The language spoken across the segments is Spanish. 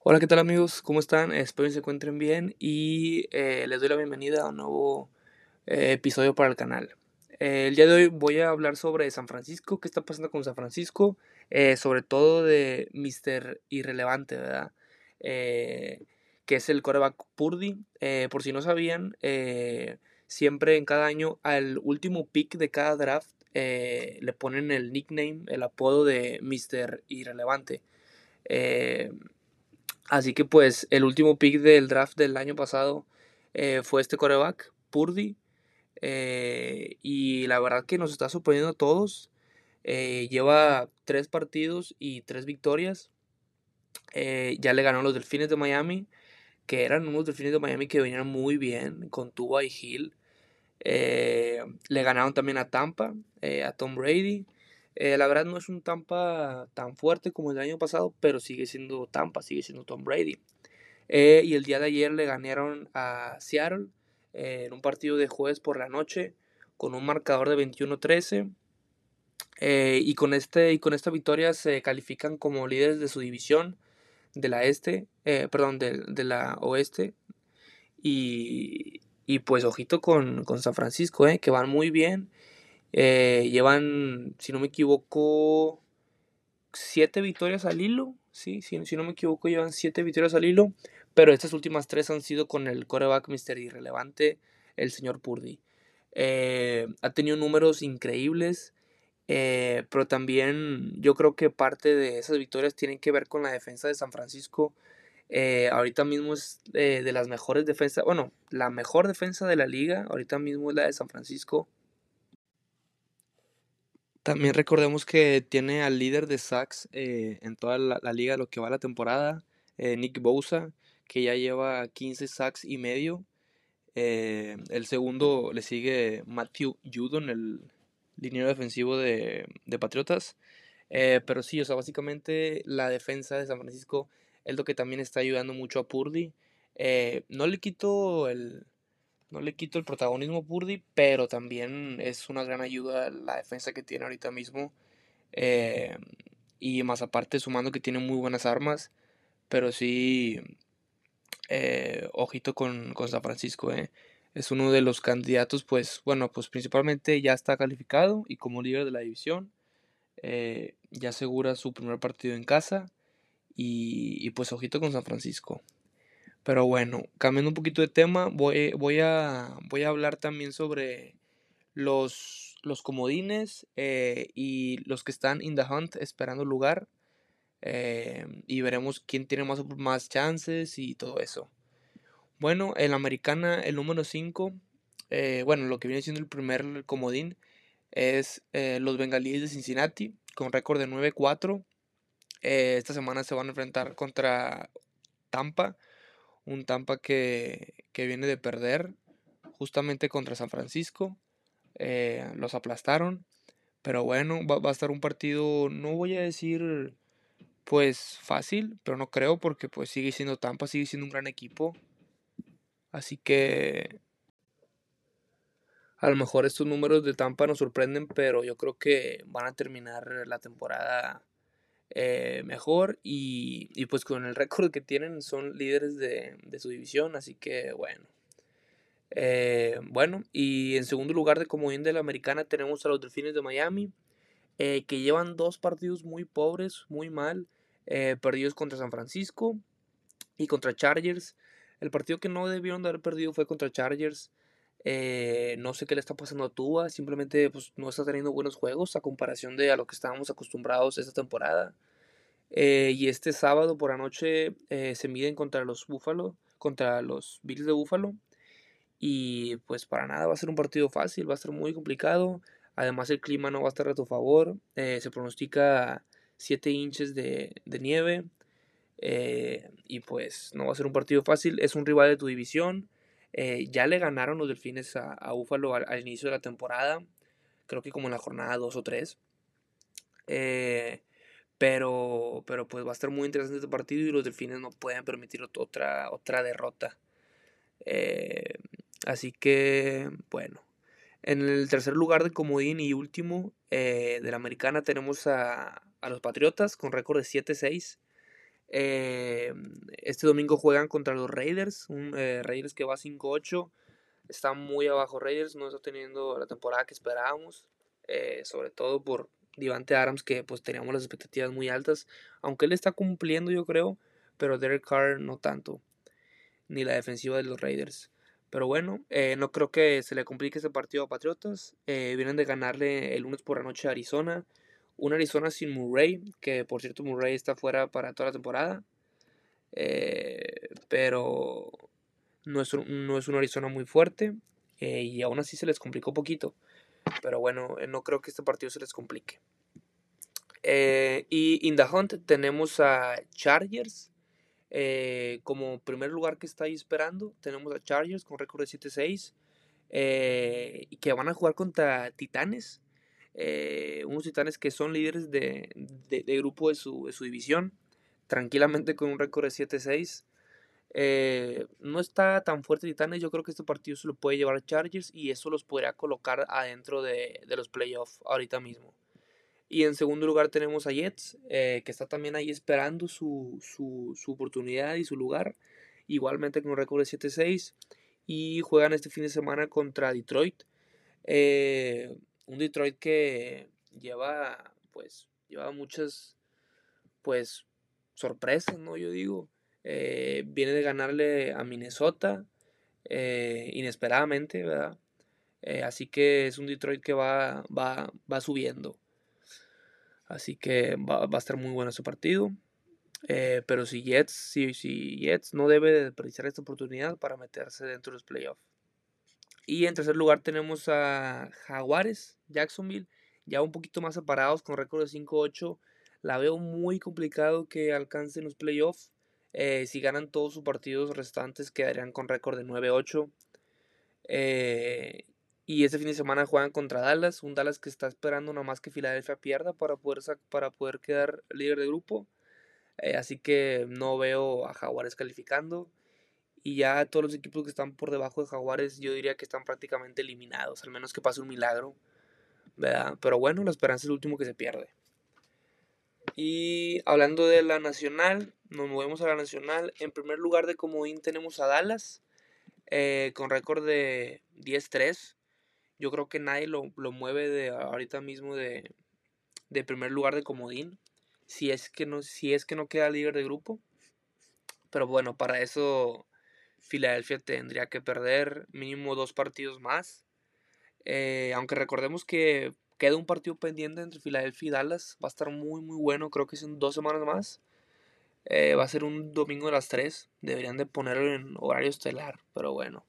Hola, ¿qué tal amigos? ¿Cómo están? Espero que se encuentren bien y eh, les doy la bienvenida a un nuevo eh, episodio para el canal. Eh, el día de hoy voy a hablar sobre San Francisco, qué está pasando con San Francisco, sobre todo de Mr. Irrelevante, ¿verdad? que es el coreback Purdy. por si no sabían, siempre en cada año al último pick de cada draft le ponen el nickname, el apodo de Mr. Irrelevante. Así que pues el último pick del draft del año pasado eh, fue este coreback, Purdy. Eh, y la verdad que nos está sorprendiendo a todos. Eh, lleva tres partidos y tres victorias. ya le ganó a los Delfines de Miami, que eran unos Delfines de Miami que venían muy bien con Tuba y Hill. le ganaron también a Tampa, a Tom Brady. Eh, la verdad no es un Tampa tan fuerte como el año pasado, pero sigue siendo Tampa, sigue siendo Tom Brady. Eh, y el día de ayer le ganaron a Seattle eh, en un partido de jueves por la noche con un marcador de 21-13. y, con este, y con esta victoria se califican como líderes de su división de la este, perdón, de, la oeste. Y, y pues ojito con, con San Francisco, que van muy bien eh, llevan, si no me equivoco, siete victorias al hilo. Sí, si, si no me equivoco, llevan siete victorias al hilo. Pero estas últimas tres han sido con el coreback Mister Irrelevante, el señor Purdy. Eh, ha tenido números increíbles. Eh, pero también yo creo que parte de esas victorias tienen que ver con la defensa de San Francisco. ahorita mismo es de las mejores defensas, bueno, la mejor defensa de la liga, ahorita mismo es la de San Francisco. También recordemos que tiene al líder de sacks eh, en toda la, liga lo que va la temporada, eh, Nick Bosa, que ya lleva 15 sacks y medio. Eh, el segundo le sigue Matthew Judon, el liniero defensivo de, de Patriotas. pero sí, o sea, básicamente la defensa de San Francisco es lo que también está ayudando mucho a Purdy. no le quito el, no le quito el protagonismo a Purdy, pero también es una gran ayuda la defensa que tiene ahorita mismo. Eh, y más aparte, sumando que tiene muy buenas armas. Pero sí, eh, ojito con, San Francisco. Eh. Es uno de los candidatos, pues bueno, pues principalmente ya está calificado y como líder de la división. ya asegura su primer partido en casa. y pues ojito con San Francisco. Pero bueno, cambiando un poquito de tema, voy, voy, a, voy a hablar también sobre los, los comodines eh, y los que están in the hunt esperando lugar. Eh, y veremos quién tiene más, más chances y todo eso. Bueno, en la americana, el número 5, eh, bueno, lo que viene siendo el primer comodín es los bengalíes de Cincinnati con récord de 9-4. esta semana se van a enfrentar contra Tampa un Tampa que, viene de perder justamente contra San Francisco. Eh, los aplastaron. Pero bueno, va, a estar un partido, no voy a decir pues fácil, pero no creo porque pues sigue siendo Tampa, sigue siendo un gran equipo. Así que a lo mejor estos números de Tampa nos sorprenden, pero yo creo que van a terminar la temporada eh, mejor y, pues con el récord que tienen son líderes de, su división, así que bueno. Eh, bueno, y en segundo lugar de comodín de la americana tenemos a los Delfines de Miami, eh, que llevan dos partidos muy pobres, muy mal, perdidos contra San Francisco y contra Chargers. El partido que no debieron de haber perdido fue contra Chargers. No sé qué le está pasando a Tua, simplemente pues, no está teniendo buenos juegos a comparación de a lo que estábamos acostumbrados esta temporada. Eh, y este sábado por la noche eh, se miden contra los Buffalo, contra los Bills de Buffalo. Y pues para nada va a ser un partido fácil, va a ser muy complicado. Además el clima no va a estar a tu favor. Eh, se pronostica 7 inches de, nieve. y pues no va a ser un partido fácil. Es un rival de tu división. Ya le ganaron los delfines a, a Buffalo al, inicio de la temporada. Creo que como en la jornada 2 o 3. Pero, pero pues va a estar muy interesante este partido y los delfines no pueden permitir otra, otra derrota. Eh, así que, bueno. En el tercer lugar de comodín y último eh, de la americana tenemos a, los Patriotas con récord de 7-6. Eh, este domingo juegan contra los Raiders, un eh, Raiders que va 5-8. Está muy abajo Raiders, no está teniendo la temporada que esperábamos, eh, sobre todo por Divante Adams que pues teníamos las expectativas muy altas, aunque él está cumpliendo yo creo, pero Derek Carr no tanto, ni la defensiva de los Raiders. Pero bueno, no creo que se le complique ese partido a Patriotas. vienen de ganarle el lunes por la noche a Arizona. Un Arizona sin Murray, que por cierto Murray está fuera para toda la temporada. Eh, pero no es, no es un Arizona muy fuerte. Eh, y aún así se les complicó un poquito. Pero bueno, eh, no creo que este partido se les complique. y in the hunt tenemos a Chargers. como primer lugar que está ahí esperando, tenemos a Chargers con récord de 7-6. y que van a jugar contra Titanes. Eh, unos titanes que son líderes de, grupo de su, división, tranquilamente con un récord de 7-6. Eh, no está tan fuerte Titanes, yo creo que este partido se lo puede llevar a Chargers y eso los podría colocar adentro de, los playoffs ahorita mismo. Y en segundo lugar tenemos a Jets, eh, que está también ahí esperando su, su, oportunidad y su lugar, igualmente con un récord de 7-6. Y juegan este fin de semana contra Detroit. Eh, un Detroit que lleva, pues, lleva muchas, pues, sorpresas, ¿no? Yo digo, eh, viene de ganarle a Minnesota eh, inesperadamente, ¿verdad? Eh, así que es un Detroit que va, va, va subiendo. Así que va, a estar muy bueno ese partido. pero si Jets, si, si Jets no debe desperdiciar esta oportunidad para meterse dentro de los playoffs. Y en tercer lugar tenemos a Jaguares, Jacksonville, ya un poquito más separados con récord de 5-8. La veo muy complicado que alcancen los playoffs. Eh, si ganan todos sus partidos restantes quedarían con récord de 9-8. Eh, y ese fin de semana juegan contra Dallas, un Dallas que está esperando nada más que Filadelfia pierda para poder, para poder quedar líder de grupo. Eh, así que no veo a Jaguares calificando. Y ya todos los equipos que están por debajo de Jaguares, yo diría que están prácticamente eliminados, al menos que pase un milagro. ¿verdad? Pero bueno, la esperanza es el último que se pierde. Y hablando de la nacional, nos movemos a la nacional. En primer lugar de comodín tenemos a Dallas, eh, con récord de 10-3. Yo creo que nadie lo, mueve de ahorita mismo de, de, primer lugar de comodín. Si es, que no, si es que no queda líder de grupo. Pero bueno, para eso Filadelfia tendría que perder mínimo dos partidos más. Eh, aunque recordemos que queda un partido pendiente entre Filadelfia y Dallas. Va a estar muy, muy bueno. Creo que son dos semanas más. Eh, va a ser un domingo a las 3. Deberían de ponerlo en horario estelar. Pero bueno.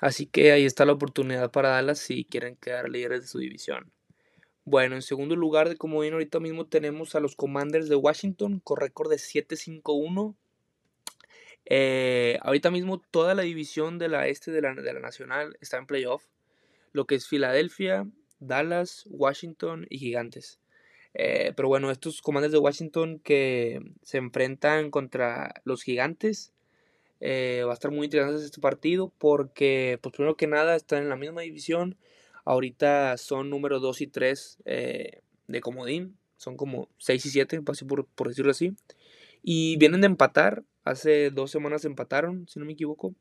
Así que ahí está la oportunidad para Dallas si quieren quedar líderes de su división. Bueno, en segundo lugar, como ven ahorita mismo tenemos a los Commanders de Washington con récord de 7-5-1. Eh, ahorita mismo toda la división de la este de la, de la nacional está en playoff. Lo que es Filadelfia, Dallas, Washington y Gigantes. Eh, pero bueno, estos comandos de Washington que se enfrentan contra los Gigantes. Eh, va a estar muy interesante este partido porque, pues primero que nada, están en la misma división. Ahorita son número 2 y 3 de comodín. Son como 6 y 7, por, por decirlo así. Y vienen de empatar Hace dos semanas empataron, si no me equivoco.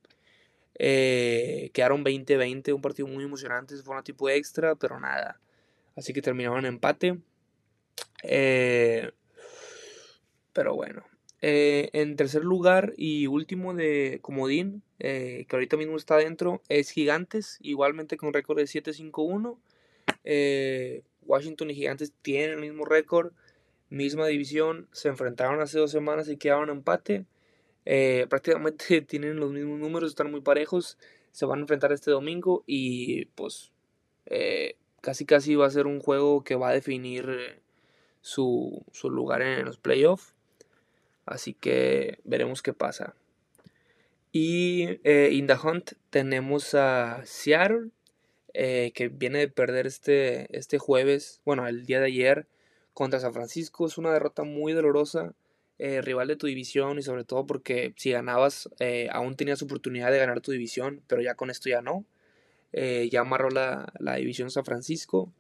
Eh, quedaron 20-20, un partido muy emocionante. fue una tipo extra, pero nada. Así que terminaron en empate. Eh, pero bueno. Eh, en tercer lugar y último de Comodín, que ahorita mismo está dentro, es Gigantes, igualmente con récord de 7-5-1. Washington y Gigantes tienen el mismo récord, misma división, se enfrentaron hace dos semanas y quedaron en empate. Eh, prácticamente tienen los mismos números, están muy parejos. Se van a enfrentar este domingo y pues eh, casi casi va a ser un juego que va a definir eh, su, lugar en los playoffs. Así que veremos qué pasa. Y in the hunt tenemos a Seattle, que viene de perder este, este jueves, bueno, el día de ayer contra San Francisco. Es una derrota muy dolorosa. Eh, rival de tu división y sobre todo porque si ganabas eh, aún tenías oportunidad de ganar tu división, pero ya con esto ya no. Eh, ya amarró la, división San Francisco.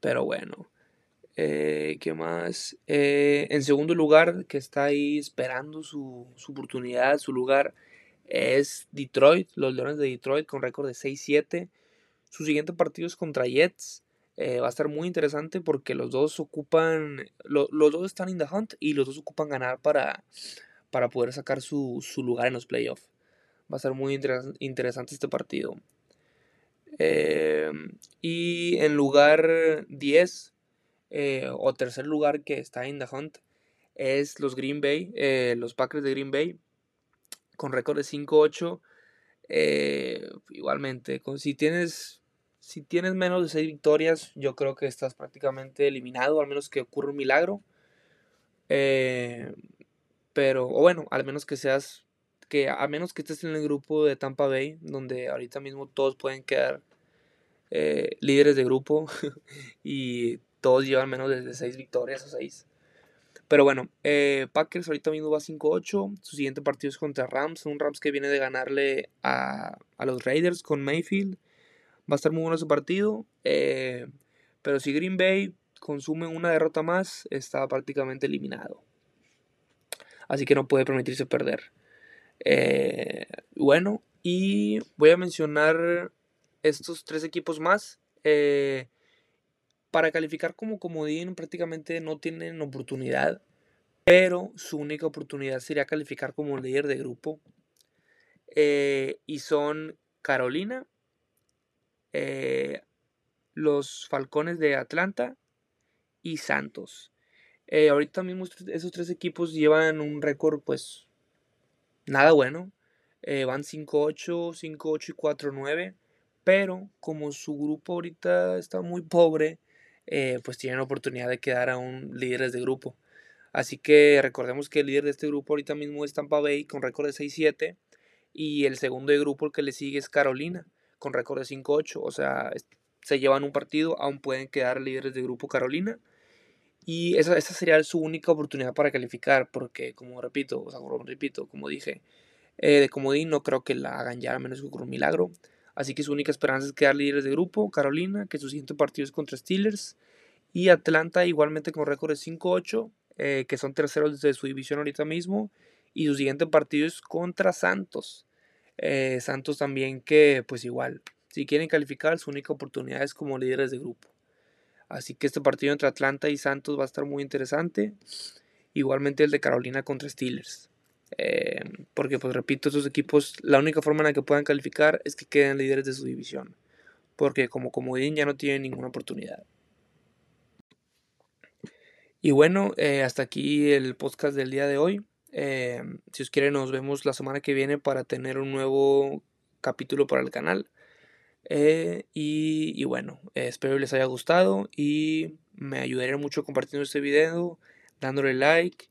pero bueno, ¿Qué más? En segundo lugar, que está ahí esperando su, su, oportunidad, su lugar, es Detroit, los Leones de Detroit con récord de 6-7. Su siguiente partido es contra Jets. Eh, va a estar muy interesante porque los dos ocupan, los dos están in the hunt y los dos ocupan ganar para, para poder sacar su, su lugar en los playoffs. Va a ser muy interesante este partido. y en lugar 10 eh, o tercer lugar que está en The Hunt es los Green Bay, eh, los Packers de Green Bay, con récord de 5-8. Eh, igualmente, si tienes, si tienes menos de 6 victorias, yo creo que estás prácticamente eliminado, al menos que ocurra un milagro. pero, o bueno, al menos que seas, que a menos que estés en el grupo de Tampa Bay, donde ahorita mismo todos pueden quedar líderes de grupo y todos llevan menos de 6 victorias o 6. Pero bueno, eh, Packers ahorita mismo va 5-8. Su siguiente partido es contra Rams. Un Rams que viene de ganarle a, los Raiders con Mayfield. Va a estar muy bueno ese partido. Eh, pero si Green Bay consume una derrota más, está prácticamente eliminado. Así que no puede permitirse perder. Eh, bueno, y voy a mencionar estos tres equipos más. Eh, para calificar como comodín prácticamente no tienen oportunidad, pero su única oportunidad sería calificar como líder de grupo. Y son Carolina, eh, los Falcones de Atlanta y Santos. Eh, ahorita mismo esos tres equipos llevan un récord pues nada bueno. van 5-8, 5-8 y 4-9. Pero como su grupo ahorita está muy pobre, eh, pues tienen oportunidad de quedar aún líderes de grupo. Así que recordemos que el líder de este grupo ahorita mismo es Tampa Bay con récord de 6-7 y el segundo de grupo el que le sigue es Carolina con récord de 5-8. O sea, se llevan un partido, aún pueden quedar líderes de grupo Carolina. Y esa, sería su única oportunidad para calificar, porque como repito, o sea, como repito, como dije, eh, de comodín no creo que la hagan ya, a menos que con un milagro. Así que su única esperanza es quedar líderes de grupo. Carolina, que su siguiente partido es contra Steelers. Y Atlanta igualmente con récord de 5-8, eh, que son terceros de su división ahorita mismo. Y su siguiente partido es contra Santos. Eh, Santos también que pues igual, si quieren calificar, su única oportunidad es como líderes de grupo. Así que este partido entre Atlanta y Santos va a estar muy interesante. Igualmente el de Carolina contra Steelers. Eh, porque, pues repito, estos equipos, la única forma en la que puedan calificar es que queden líderes de su división. Porque como comodín ya no tienen ninguna oportunidad. Y bueno, eh, hasta aquí el podcast del día de hoy. Eh, si os quieren, nos vemos la semana que viene para tener un nuevo capítulo para el canal. y, y, bueno, espero les haya gustado y me ayudaría mucho compartiendo este video, dándole like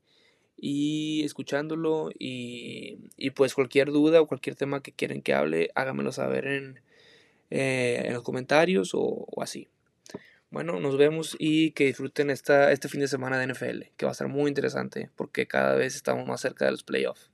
y escuchándolo y, pues cualquier duda o cualquier tema que quieran que hable, háganmelo saber en, eh, en los comentarios o, así. Bueno, nos vemos y que disfruten esta, este fin de semana de NFL, que va a ser muy interesante porque cada vez estamos más cerca de los playoffs.